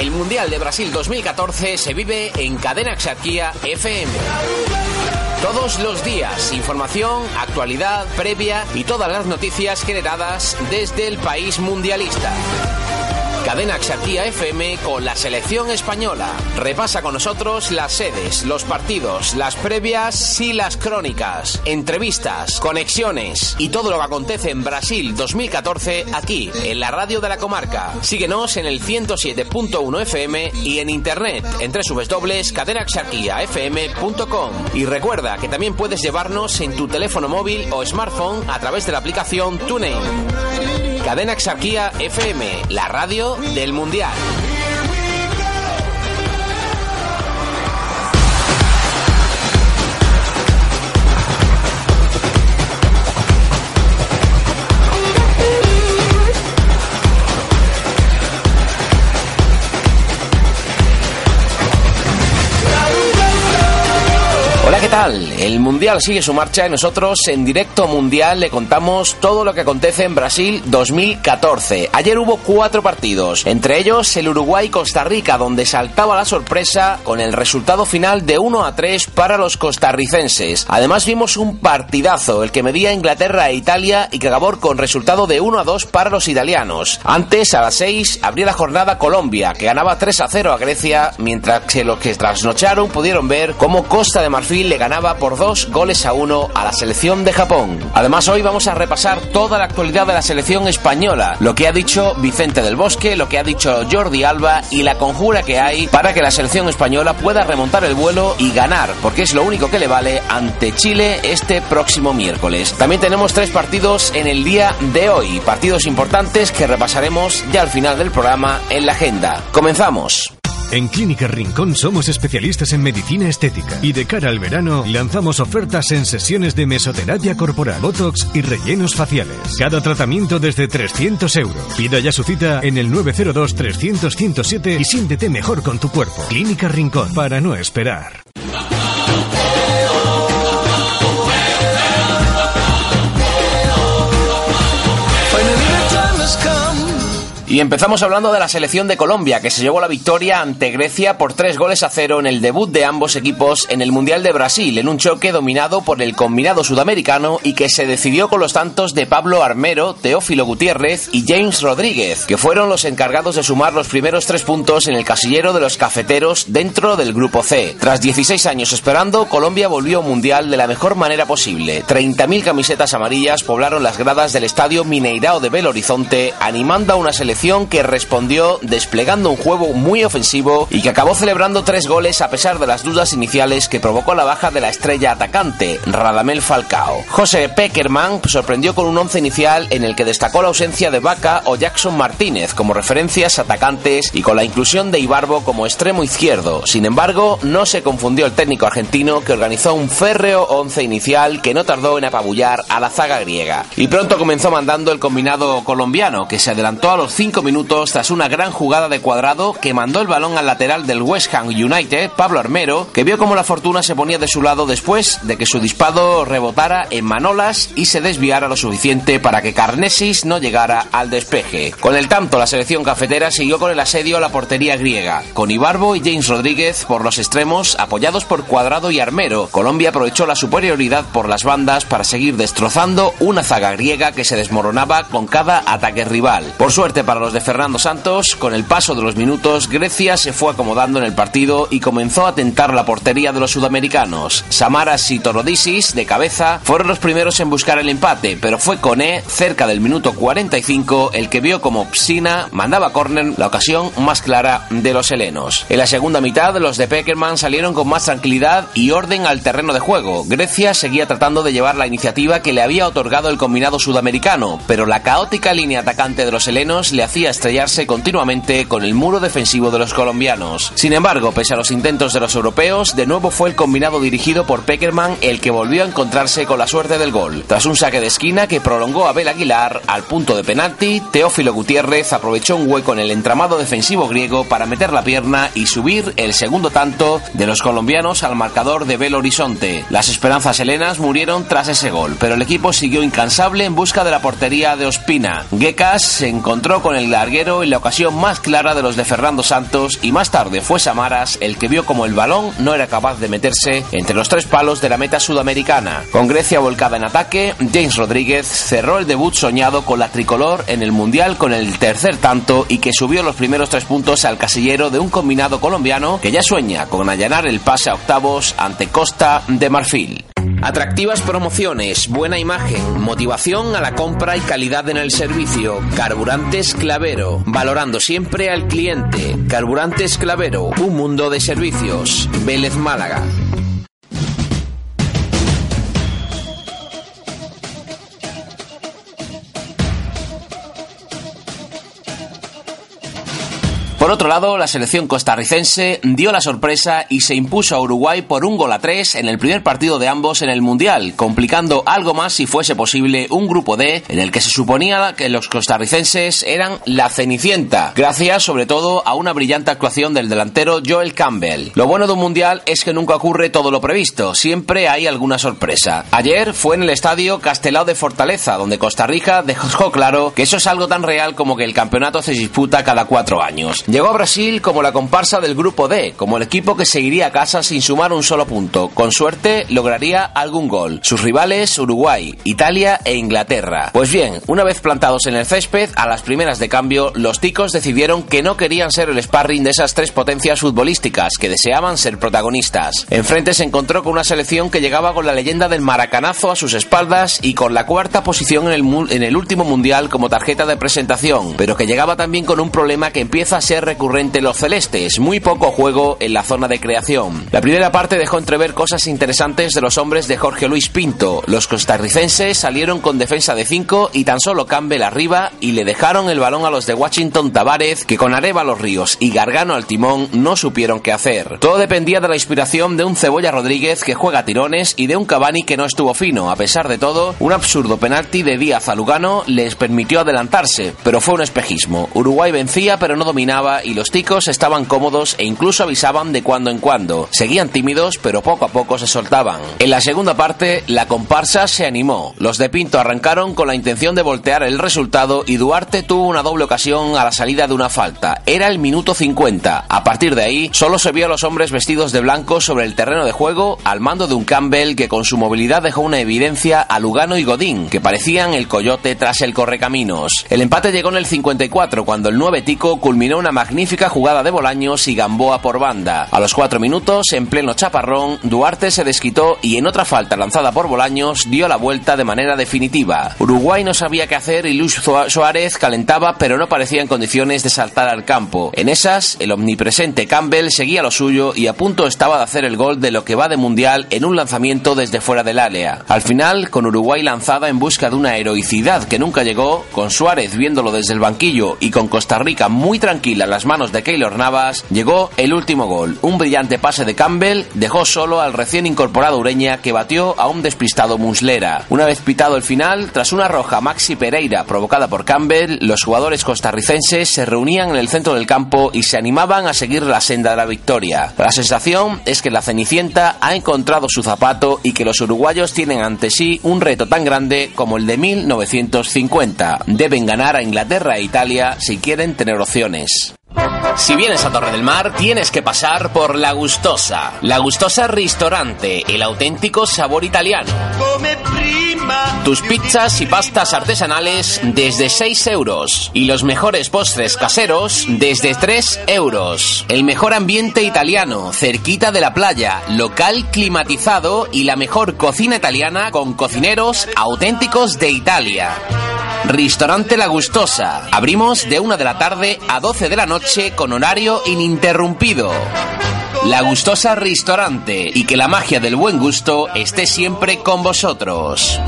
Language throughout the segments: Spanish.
el Mundial de Brasil 2014 se vive en Cadena Exarquía FM. Todos los días, información, actualidad, previa y todas las noticias generadas desde el país mundialista. Cadena Axarquía FM con la selección española. Repasa con nosotros las sedes, los partidos, las previas y las crónicas, entrevistas, conexiones y todo lo que acontece en Brasil 2014 aquí, en la radio de la comarca. Síguenos en el 107.1 FM y en internet en www.cadenaxarquiafm.com. Y recuerda que también puedes llevarnos en tu teléfono móvil o smartphone a través de la aplicación TuneIn. Cadena Exarquía FM, la radio del Mundial. El Mundial sigue su marcha y nosotros en directo Mundial le contamos todo lo que acontece en Brasil 2014. Ayer hubo cuatro partidos, entre ellos el Uruguay-Costa Rica, donde saltaba la sorpresa con el resultado final de 1 a 3 para los costarricenses. Además vimos un partidazo, el que medía Inglaterra e Italia y que acabó con resultado de 1 a 2 para los italianos. Antes, a las 6, abría la jornada Colombia, que ganaba 3 a 0 a Grecia, mientras que los que trasnocharon pudieron ver cómo Costa de Marfil le ganaba por dos goles a uno a la selección de Japón. Además, hoy vamos a repasar toda la actualidad de la selección española, lo que ha dicho Vicente del Bosque, lo que ha dicho Jordi Alba y la conjura que hay para que la selección española pueda remontar el vuelo y ganar, porque es lo único que le vale ante Chile este próximo miércoles. También tenemos tres partidos en el día de hoy, partidos importantes que repasaremos ya al final del programa en la agenda. Comenzamos. En Clínica Rincón somos especialistas en medicina estética y de cara al verano lanzamos ofertas en sesiones de mesoterapia corporal, botox y rellenos faciales. Cada tratamiento desde 300 euros. Pida ya su cita en el 902 300 107 y siéntete mejor con tu cuerpo. Clínica Rincón para no esperar. Y empezamos hablando de la selección de Colombia, que se llevó la victoria ante Grecia por tres goles a cero en el debut de ambos equipos en el Mundial de Brasil, en un choque dominado por el combinado sudamericano y que se decidió con los tantos de Pablo Armero, Teófilo Gutiérrez y James Rodríguez, que fueron los encargados de sumar los primeros tres puntos en el casillero de los cafeteros dentro del Grupo C. Tras 16 años esperando, Colombia volvió Mundial de la mejor manera posible. 30.000 camisetas amarillas poblaron las gradas del estadio Mineirao de Belo Horizonte, animando a una selección que respondió desplegando un juego muy ofensivo y que acabó celebrando tres goles a pesar de las dudas iniciales que provocó la baja de la estrella atacante, Radamel Falcao. José Peckerman sorprendió con un once inicial en el que destacó la ausencia de Vaca o Jackson Martínez como referencias atacantes y con la inclusión de Ibarbo como extremo izquierdo. Sin embargo, no se confundió el técnico argentino que organizó un férreo once inicial que no tardó en apabullar a la zaga griega. Y pronto comenzó mandando el combinado colombiano, que se adelantó a los cinco minutos tras una gran jugada de cuadrado que mandó el balón al lateral del West Ham United, Pablo Armero, que vio como la fortuna se ponía de su lado después de que su disparo rebotara en Manolas y se desviara lo suficiente para que Carnesis no llegara al despeje. Con el tanto, la selección cafetera siguió con el asedio a la portería griega, con Ibarbo y James Rodríguez por los extremos apoyados por Cuadrado y Armero. Colombia aprovechó la superioridad por las bandas para seguir destrozando una zaga griega que se desmoronaba con cada ataque rival. Por suerte para los de Fernando Santos, con el paso de los minutos, Grecia se fue acomodando en el partido y comenzó a tentar la portería de los sudamericanos. Samaras y Torodisis, de cabeza, fueron los primeros en buscar el empate, pero fue Coné, cerca del minuto 45, el que vio como Psina mandaba córner la ocasión más clara de los helenos. En la segunda mitad, los de Peckerman salieron con más tranquilidad y orden al terreno de juego. Grecia seguía tratando de llevar la iniciativa que le había otorgado el combinado sudamericano, pero la caótica línea atacante de los helenos le hacía estrellarse continuamente con el muro defensivo de los colombianos. Sin embargo, pese a los intentos de los europeos, de nuevo fue el combinado dirigido por Peckerman el que volvió a encontrarse con la suerte del gol. Tras un saque de esquina que prolongó a Abel Aguilar al punto de penalti, Teófilo Gutiérrez aprovechó un hueco en el entramado defensivo griego para meter la pierna y subir el segundo tanto de los colombianos al marcador de Belo Horizonte. Las esperanzas helenas murieron tras ese gol, pero el equipo siguió incansable en busca de la portería de Ospina. Gekas se encontró con el el larguero en la ocasión más clara de los de Fernando Santos y más tarde fue Samaras el que vio como el balón no era capaz de meterse entre los tres palos de la meta sudamericana. Con Grecia volcada en ataque, James Rodríguez cerró el debut soñado con la tricolor en el Mundial con el tercer tanto y que subió los primeros tres puntos al casillero de un combinado colombiano que ya sueña con allanar el pase a octavos ante Costa de Marfil. Atractivas promociones, buena imagen, motivación a la compra y calidad en el servicio. Carburantes Clavero, valorando siempre al cliente. Carburantes Clavero, un mundo de servicios. Vélez Málaga. Por otro lado, la selección costarricense dio la sorpresa y se impuso a Uruguay por un gol a tres en el primer partido de ambos en el Mundial, complicando algo más si fuese posible un grupo D en el que se suponía que los costarricenses eran la cenicienta, gracias sobre todo a una brillante actuación del delantero Joel Campbell. Lo bueno de un Mundial es que nunca ocurre todo lo previsto, siempre hay alguna sorpresa. Ayer fue en el estadio Castelao de Fortaleza, donde Costa Rica dejó claro que eso es algo tan real como que el campeonato se disputa cada cuatro años. Llegó a Brasil como la comparsa del grupo D, como el equipo que seguiría a casa sin sumar un solo punto. Con suerte lograría algún gol. Sus rivales Uruguay, Italia e Inglaterra. Pues bien, una vez plantados en el césped, a las primeras de cambio, los ticos decidieron que no querían ser el sparring de esas tres potencias futbolísticas que deseaban ser protagonistas. Enfrente se encontró con una selección que llegaba con la leyenda del maracanazo a sus espaldas y con la cuarta posición en el, en el último mundial como tarjeta de presentación, pero que llegaba también con un problema que empieza a recurrente los celestes, muy poco juego en la zona de creación. La primera parte dejó entrever cosas interesantes de los hombres de Jorge Luis Pinto. Los costarricenses salieron con defensa de 5 y tan solo Campbell arriba y le dejaron el balón a los de Washington Tavares que con Areva los Ríos y Gargano al timón no supieron qué hacer. Todo dependía de la inspiración de un Cebolla Rodríguez que juega tirones y de un Cavani que no estuvo fino. A pesar de todo, un absurdo penalti de Díaz a Lugano les permitió adelantarse, pero fue un espejismo. Uruguay vencía pero no dominaba y los ticos estaban cómodos e incluso avisaban de cuando en cuando. Seguían tímidos, pero poco a poco se soltaban. En la segunda parte, la comparsa se animó. Los de Pinto arrancaron con la intención de voltear el resultado y Duarte tuvo una doble ocasión a la salida de una falta. Era el minuto 50. A partir de ahí, solo se vio a los hombres vestidos de blanco sobre el terreno de juego al mando de un Campbell que con su movilidad dejó una evidencia a Lugano y Godín, que parecían el coyote tras el correcaminos. El empate llegó en el 54 cuando el 9 Tico culminó una magnífica jugada de Bolaños y Gamboa por banda. A los cuatro minutos, en pleno chaparrón, Duarte se desquitó y en otra falta lanzada por Bolaños dio la vuelta de manera definitiva. Uruguay no sabía qué hacer y Luis Suárez calentaba pero no parecía en condiciones de saltar al campo. En esas, el omnipresente Campbell seguía lo suyo y a punto estaba de hacer el gol de lo que va de mundial en un lanzamiento desde fuera del área. Al final, con Uruguay lanzada en busca de una heroicidad que nunca llegó, con Suárez viéndolo desde el banquillo y con Costa Rica muy tranquila las manos de Keylor Navas, llegó el último gol. Un brillante pase de Campbell dejó solo al recién incorporado Ureña que batió a un despistado Muslera. Una vez pitado el final, tras una roja Maxi Pereira provocada por Campbell, los jugadores costarricenses se reunían en el centro del campo y se animaban a seguir la senda de la victoria. La sensación es que la Cenicienta ha encontrado su zapato y que los uruguayos tienen ante sí un reto tan grande como el de 1950. Deben ganar a Inglaterra e Italia si quieren tener opciones. Si vienes a Torre del Mar, tienes que pasar por La Gustosa. La Gustosa Ristorante, el auténtico sabor italiano. Tus pizzas y pastas artesanales desde 6 euros. Y los mejores postres caseros desde 3 euros. El mejor ambiente italiano, cerquita de la playa, local climatizado y la mejor cocina italiana con cocineros auténticos de Italia. Restaurante La Gustosa. Abrimos de 1 de la tarde a 12 de la noche con horario ininterrumpido. La Gustosa Restaurante y que la magia del buen gusto esté siempre con vosotros.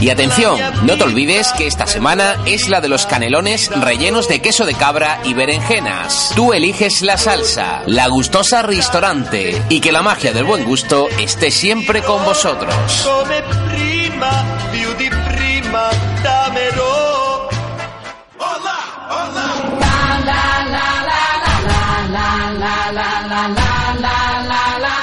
Y atención, no te olvides que esta semana es la de los canelones rellenos de queso de cabra y berenjenas. Tú eliges la salsa, la gustosa restaurante y que la magia del buen gusto esté siempre con vosotros. La la la la la la la la la la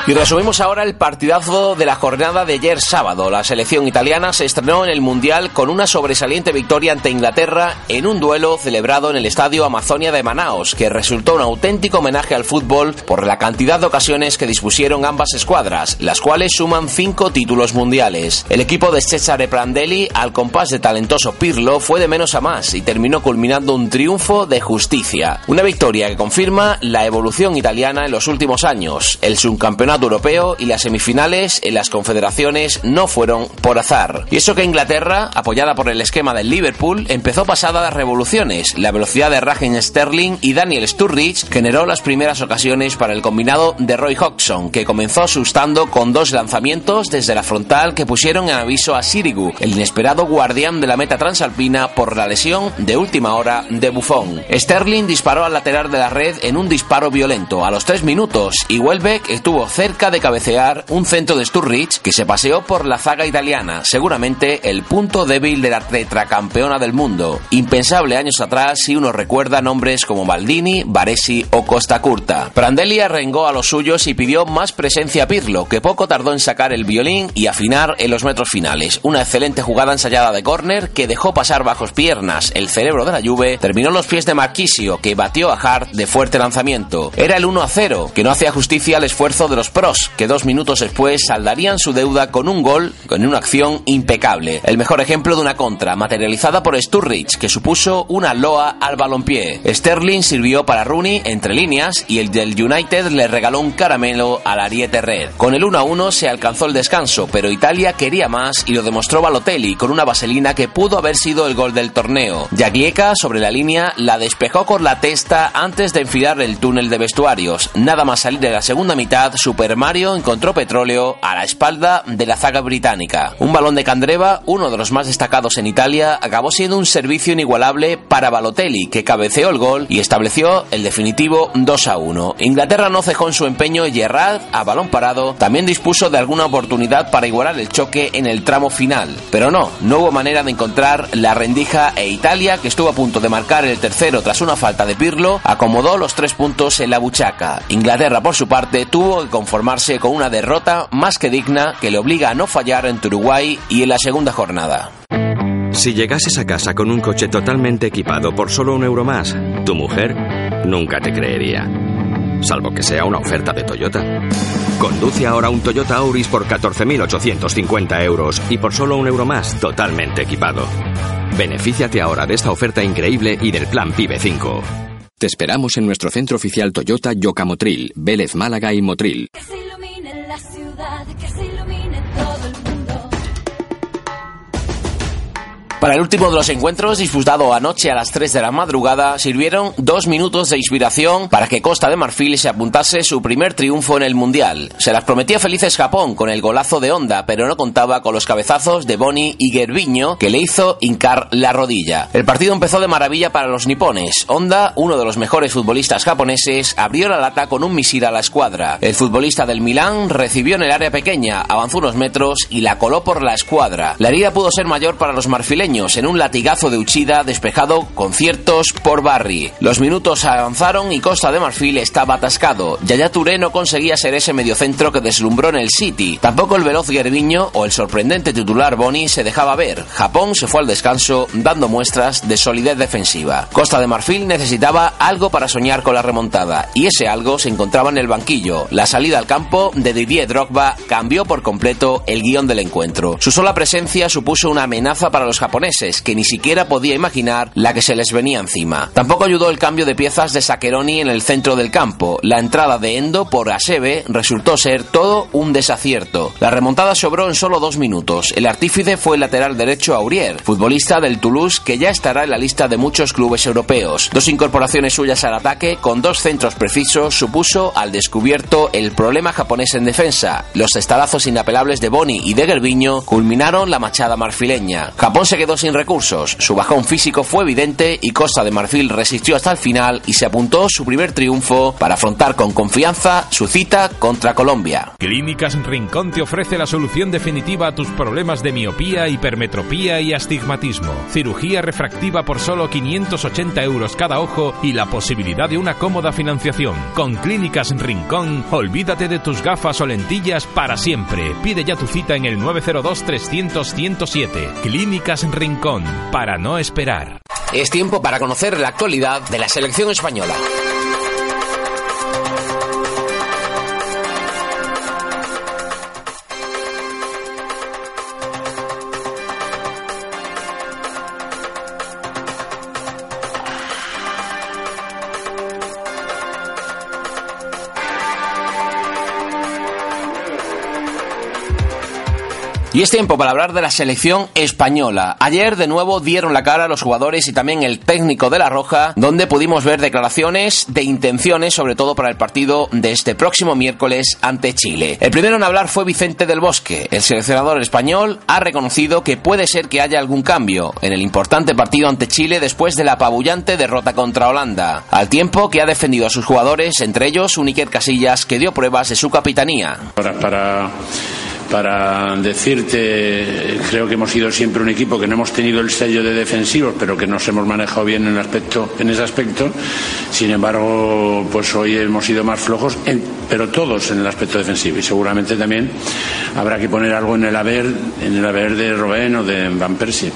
Y resumimos ahora el partidazo de la jornada de ayer sábado. La selección italiana se estrenó en el Mundial con una sobresaliente victoria ante Inglaterra en un duelo celebrado en el Estadio Amazonia de Manaos, que resultó un auténtico homenaje al fútbol por la cantidad de ocasiones que dispusieron ambas escuadras, las cuales suman cinco títulos mundiales. El equipo de Cesare Prandelli, al compás de talentoso Pirlo, fue de menos a más y terminó culminando un triunfo de justicia. Una victoria que confirma la evolución italiana en los últimos años. El subcampeonato europeo y las semifinales en las confederaciones no fueron por azar. Y eso que Inglaterra, apoyada por el esquema del Liverpool, empezó pasada las revoluciones. La velocidad de Raheem Sterling y Daniel Sturridge generó las primeras ocasiones para el combinado de Roy Hodgson, que comenzó asustando con dos lanzamientos desde la frontal que pusieron en aviso a Sirigu, el inesperado guardián de la meta transalpina por la lesión de última hora de Buffon. Sterling disparó al lateral de la red en un disparo violento a los tres minutos y Welbeck estuvo cerca de cabecear un centro de Sturridge que se paseó por la zaga italiana, seguramente el punto débil de la tetracampeona del mundo. Impensable años atrás si uno recuerda nombres como Baldini, Baresi o Costa Curta. Prandelli arrengó a los suyos y pidió más presencia a Pirlo, que poco tardó en sacar el violín y afinar en los metros finales. Una excelente jugada ensayada de córner que dejó pasar bajos piernas el cerebro de la Juve, terminó en los pies de Marquisio, que batió a Hart de fuerte lanzamiento. Era el 1 a 0, que no hacía justicia al esfuerzo de los pros, que dos minutos después saldarían su deuda con un gol con una acción impecable. El mejor ejemplo de una contra, materializada por Sturridge, que supuso una loa al balompié. Sterling sirvió para Rooney entre líneas y el del United le regaló un caramelo al Ariete Red. Con el 1 a 1 se alcanzó el descanso, pero Italia quería más y lo demostró Balotelli con una vaselina que pudo haber sido el gol del torneo. Jagieka, sobre la línea, la despejó con la testa antes de enfilar el túnel de vestuarios. Nada más salir de la segunda mitad, Super Mario encontró petróleo a la espalda de la zaga británica. Un balón de Candreva, uno de los más destacados en Italia, acabó siendo un servicio inigualable para Balotelli, que cabeceó el gol y estableció el definitivo 2 a 1. Inglaterra no cejó en su empeño y Gerrard, a balón parado, también dispuso de alguna oportunidad para igualar el choque en el tramo final. Pero no, no hubo manera de encontrar la rendija e Italia, que estuvo a punto de marcar el tercero tras una falta de Pirlo, acomodó los tres puntos en la buchaca. Inglaterra, por su parte, tuvo que conformarse con una derrota más que digna que le obliga a no fallar en Uruguay y en la segunda jornada. Si llegases a casa con un coche totalmente equipado por solo un euro más, tu mujer nunca te creería. Salvo que sea una oferta de Toyota. Conduce ahora un Toyota Auris por 14.850 euros y por solo un euro más totalmente equipado. Benefíciate ahora de esta oferta increíble y del plan PIBE 5. Te esperamos en nuestro centro oficial Toyota Yocamotril, Vélez Málaga y Motril. Que se ilumine la ciudad, que se Para el último de los encuentros, disputado anoche a las 3 de la madrugada, sirvieron dos minutos de inspiración para que Costa de Marfil se apuntase su primer triunfo en el Mundial. Se las prometía felices Japón con el golazo de Honda, pero no contaba con los cabezazos de Boni y Gerviño que le hizo hincar la rodilla. El partido empezó de maravilla para los nipones. Honda, uno de los mejores futbolistas japoneses, abrió la lata con un misil a la escuadra. El futbolista del Milán recibió en el área pequeña, avanzó unos metros y la coló por la escuadra. La herida pudo ser mayor para los marfileños en un latigazo de Uchida despejado con ciertos por Barry. Los minutos avanzaron y Costa de Marfil estaba atascado. Yaya Touré no conseguía ser ese mediocentro que deslumbró en el City. Tampoco el veloz Gerviño o el sorprendente titular Boni se dejaba ver. Japón se fue al descanso dando muestras de solidez defensiva. Costa de Marfil necesitaba algo para soñar con la remontada y ese algo se encontraba en el banquillo. La salida al campo de Didier Drogba cambió por completo el guion del encuentro. Su sola presencia supuso una amenaza para los japoneses que ni siquiera podía imaginar la que se les venía encima. Tampoco ayudó el cambio de piezas de Saqueroni en el centro del campo. La entrada de Endo por Asebe resultó ser todo un desacierto. La remontada sobró en solo dos minutos. El artífice fue el lateral derecho Aurier, futbolista del Toulouse que ya estará en la lista de muchos clubes europeos. Dos incorporaciones suyas al ataque con dos centros precisos supuso al descubierto el problema japonés en defensa. Los estalazos inapelables de Boni y de Gerviño culminaron la machada marfileña. Japón se quedó sin recursos. Su bajón físico fue evidente y Costa de Marfil resistió hasta el final y se apuntó su primer triunfo para afrontar con confianza su cita contra Colombia. Clínicas Rincón te ofrece la solución definitiva a tus problemas de miopía, hipermetropía y astigmatismo. Cirugía refractiva por solo 580 euros cada ojo y la posibilidad de una cómoda financiación. Con Clínicas Rincón, olvídate de tus gafas o lentillas para siempre. Pide ya tu cita en el 902 300 107. Clínicas Rincón, para no esperar. Es tiempo para conocer la actualidad de la selección española. Y es tiempo para hablar de la selección española. Ayer de nuevo dieron la cara los jugadores y también el técnico de la Roja, donde pudimos ver declaraciones de intenciones, sobre todo para el partido de este próximo miércoles ante Chile. El primero en hablar fue Vicente del Bosque. El seleccionador español ha reconocido que puede ser que haya algún cambio en el importante partido ante Chile después de la apabullante derrota contra Holanda, al tiempo que ha defendido a sus jugadores, entre ellos Uniker Casillas, que dio pruebas de su capitanía. Para para decirte, creo que hemos sido siempre un equipo que no hemos tenido el sello de defensivos, pero que nos hemos manejado bien en, aspecto, en ese aspecto. Sin embargo, pues hoy hemos sido más flojos, pero todos en el aspecto defensivo. Y seguramente también habrá que poner algo en el haber, en el haber de Robén o de Van Persie.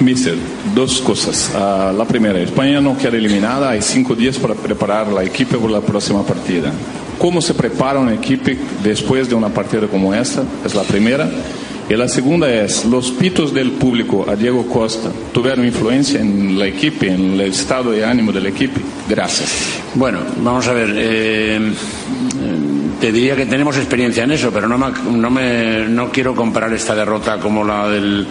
Mister, dos cosas. Uh, la primera, España no queda eliminada, hay cinco días para preparar la equipo para la próxima partida. ¿Cómo se prepara una equipe después de una partida como esta? Es la primera. Y la segunda es, los pitos del público a Diego Costa tuvieron influencia en la equipe, en el estado de ánimo del equipo. Gracias. Bueno, vamos a ver. Eh, te diría que tenemos experiencia en eso, pero no, no, me, no quiero comparar esta derrota como la, del,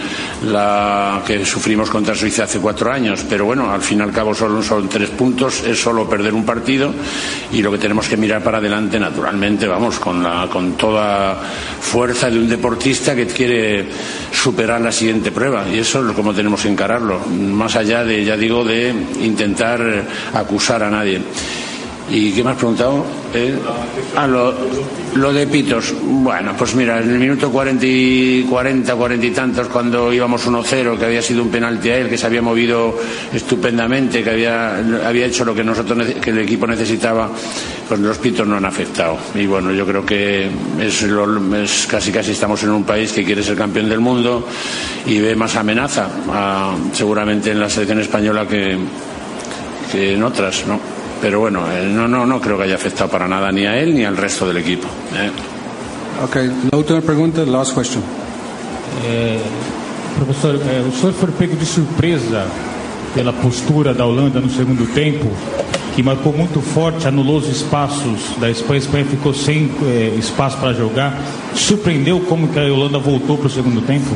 la que sufrimos contra Suiza hace cuatro años. Pero bueno, al fin y al cabo solo son tres puntos, es solo perder un partido y lo que tenemos que mirar para adelante, naturalmente, vamos, con, la, con toda fuerza de un deportista que quiere superar la siguiente prueba. Y eso es como tenemos que encararlo, más allá de, ya digo, de intentar acusar a nadie. ¿Y qué me has preguntado? ¿Eh? Ah, lo, lo, de Pitos. Bueno, pues mira, en el minuto 40, y, 40, 40 y tantos, cuando íbamos 1-0, que había sido un penalti a él, que se había movido estupendamente, que había, había hecho lo que, nosotros, que el equipo necesitaba, pues los Pitos no han afectado. Y bueno, yo creo que es, es casi casi estamos en un país que quiere ser campeón del mundo y ve más amenaza, seguramente en la selección española que, que en otras, ¿no? Pero bueno, eh, no, no, no creo que haya afectado para nada ni a él ni al resto del equipo. Eh. Ok, la última pregunta, last question. Eh, professor, eh, o senhor foi pego de surpresa pela postura da Holanda no segundo tempo que marcou muito forte, anulou os espaços da Espanha, a Espanha ficou sem eh, espaço para jogar. ¿Sorprendió cómo que Holanda voltó por el segundo tiempo?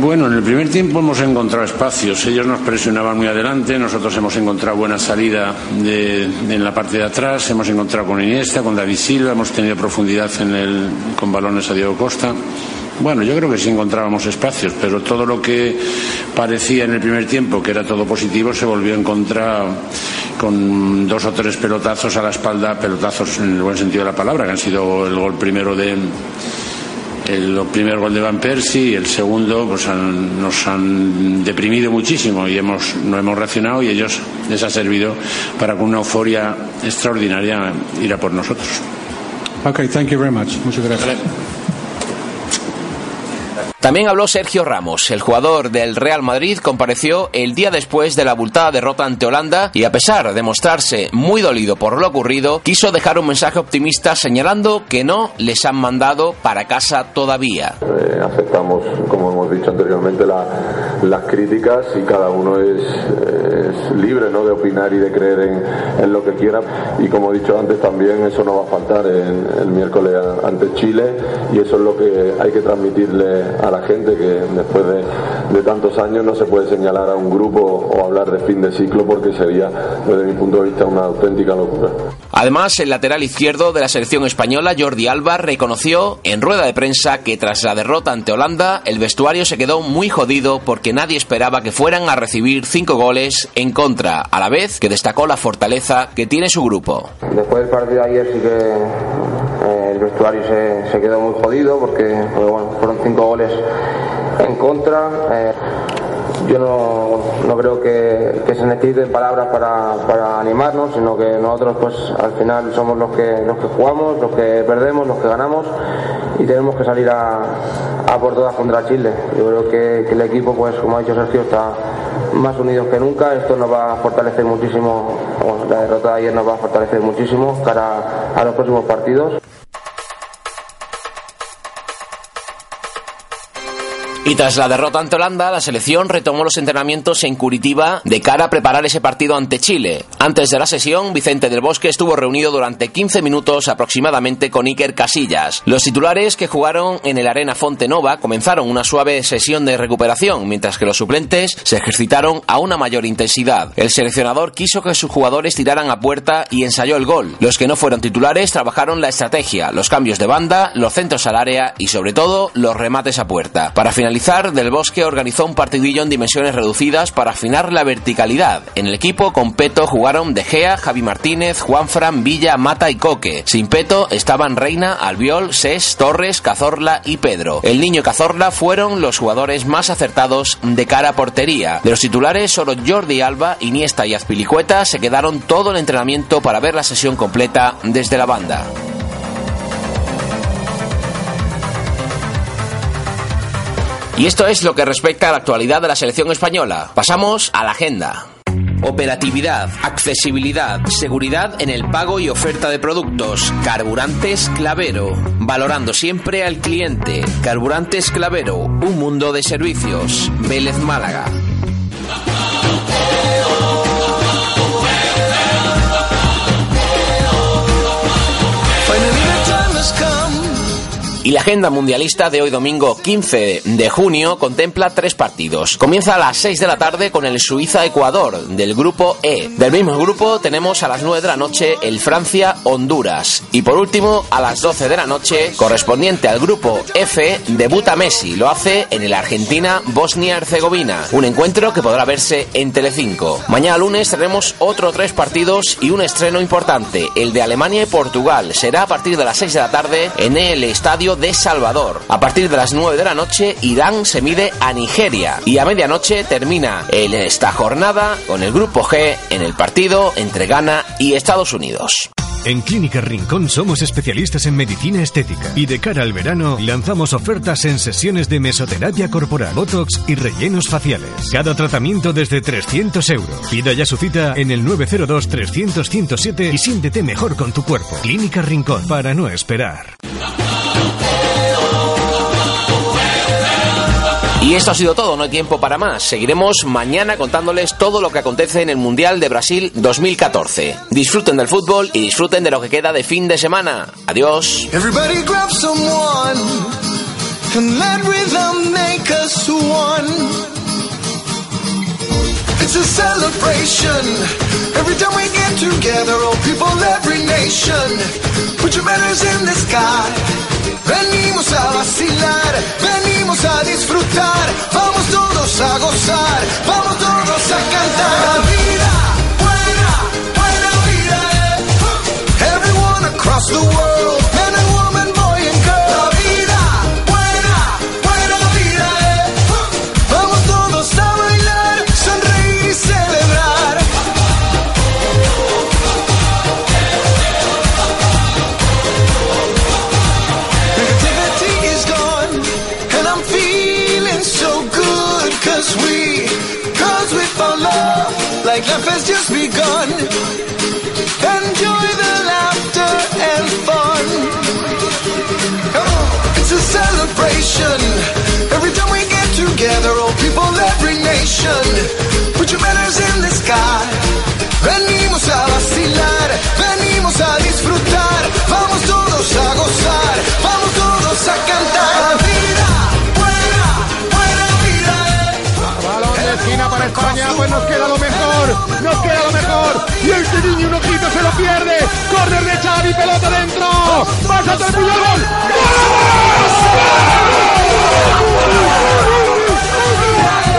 Bueno, en el primer tiempo hemos encontrado espacios. Ellos nos presionaban muy adelante, nosotros hemos encontrado buena salida de, en la parte de atrás, hemos encontrado con Iniesta, con David Silva, hemos tenido profundidad en con balones a Diego Costa. Bueno, yo creo que sí encontrábamos espacios, pero todo lo que parecía en el primer tiempo que era todo positivo se volvió a encontrar con dos o tres pelotazos a la espalda, pelotazos en el buen sentido de la palabra, que han sido el gol primero de el primer gol de Van Persie y el segundo pues nos han deprimido muchísimo y hemos, no hemos reaccionado y ellos les ha servido para con una euforia extraordinaria ir a por nosotros. Ok, thank you very much. Muchas gracias. También habló Sergio Ramos, el jugador del Real Madrid, compareció el día después de la abultada derrota ante Holanda y a pesar de mostrarse muy dolido por lo ocurrido, quiso dejar un mensaje optimista señalando que no les han mandado para casa todavía. Eh, aceptamos, como hemos dicho anteriormente, las críticas y cada uno es, libre ¿no? de opinar y de creer en, lo que quiera y como he dicho antes también eso no va a faltar el miércoles ante Chile y eso es lo que hay que transmitirle a la gente que después de, tantos años no se puede señalar a un grupo o hablar de fin de ciclo porque sería, desde mi punto de vista, una auténtica locura. Además, el lateral izquierdo de la selección española, Jordi Alba, reconoció en rueda de prensa que tras la derrota ante Holanda, el vestuario se quedó muy jodido porque nadie esperaba que fueran a recibir cinco goles en contra, a la vez que destacó la fortaleza que tiene su grupo. Después del partido de ayer sí que el vestuario se, se, quedó muy jodido porque, fueron cinco goles en contra. Eh, yo no, no creo que, se necesiten palabras para, para, animarnos, sino que nosotros pues al final somos los que, los que jugamos, los que perdemos, los que ganamos y tenemos que salir a, a por todas contra Chile. Yo creo que, que, el equipo, pues como ha dicho Sergio, está más unidos que nunca. Esto nos va a fortalecer muchísimo, bueno, la derrota de ayer nos va a fortalecer muchísimo cara a los próximos partidos. Y tras la derrota ante Holanda, la selección retomó los entrenamientos en Curitiba de cara a preparar ese partido ante Chile. Antes de la sesión, Vicente del Bosque estuvo reunido durante 15 minutos aproximadamente con Iker Casillas. Los titulares que jugaron en el Arena Fontenova comenzaron una suave sesión de recuperación, mientras que los suplentes se ejercitaron a una mayor intensidad. El seleccionador quiso que sus jugadores tiraran a puerta y ensayó el gol. Los que no fueron titulares trabajaron la estrategia, los cambios de banda, los centros al área y sobre todo los remates a puerta. Para finalizar del Bosque organizó un partidillo en dimensiones reducidas para afinar la verticalidad. En el equipo con Peto jugaron De Gea, Javi Martínez, Juanfran, Villa, Mata y Coque. Sin Peto estaban Reina, Albiol, Ses, Torres, Cazorla y Pedro. El niño Cazorla fueron los jugadores más acertados de cara a portería. De los titulares, solo Jordi Alba, Iniesta y Azpilicueta se quedaron todo el entrenamiento para ver la sesión completa desde la banda. Y esto es lo que respecta a la actualidad de la selección española. Pasamos a la agenda. Operatividad, accesibilidad, seguridad en el pago y oferta de productos. Carburantes Clavero. Valorando siempre al cliente. Carburantes Clavero. Un mundo de servicios. Vélez Málaga. Y la agenda mundialista de hoy domingo 15 de junio contempla tres partidos. Comienza a las 6 de la tarde con el Suiza-Ecuador del grupo E. Del mismo grupo tenemos a las 9 de la noche el Francia-Honduras. Y por último, a las 12 de la noche, correspondiente al grupo F, debuta Messi. Lo hace en el Argentina-Bosnia-Herzegovina. Un encuentro que podrá verse en Telecinco. Mañana lunes tenemos otros tres partidos y un estreno importante, el de Alemania y Portugal. Será a partir de las 6 de la tarde en el estadio de Salvador. A partir de las 9 de la noche, Irán se mide a Nigeria y a medianoche termina esta jornada con el grupo G en el partido entre Ghana y Estados Unidos. En Clínica Rincón somos especialistas en medicina estética y de cara al verano lanzamos ofertas en sesiones de mesoterapia corporal, botox y rellenos faciales. Cada tratamiento desde 300 euros. Pida ya su cita en el 902 300 107 y siéntete mejor con tu cuerpo. Clínica Rincón para no esperar. Y esto ha sido todo, no hay tiempo para más. Seguiremos mañana contándoles todo lo que acontece en el Mundial de Brasil 2014. Disfruten del fútbol y disfruten de lo que queda de fin de semana. Adiós. Every time we get together, all people, every nation. Put your banners in the sky. Venimos a vacilar, venimos a disfrutar. Vamos todos a gozar, vamos todos a cantar. La vida, buena, buena vida. Eh. Everyone across the world. Life has just begun. Enjoy the laughter and fun. Come on, it's a celebration. Every time we get together, all people, every nation. Put your banners in the sky. Venimos a vacilar, venimos a disfrutar. Vamos todos a gozar, vamos todos a cantar. España, pues nos queda lo mejor, nos queda lo mejor. Y este niño un ojito se lo pierde. Córner de Xavi, pelota dentro. Vas a terminar gol. ¡Gol!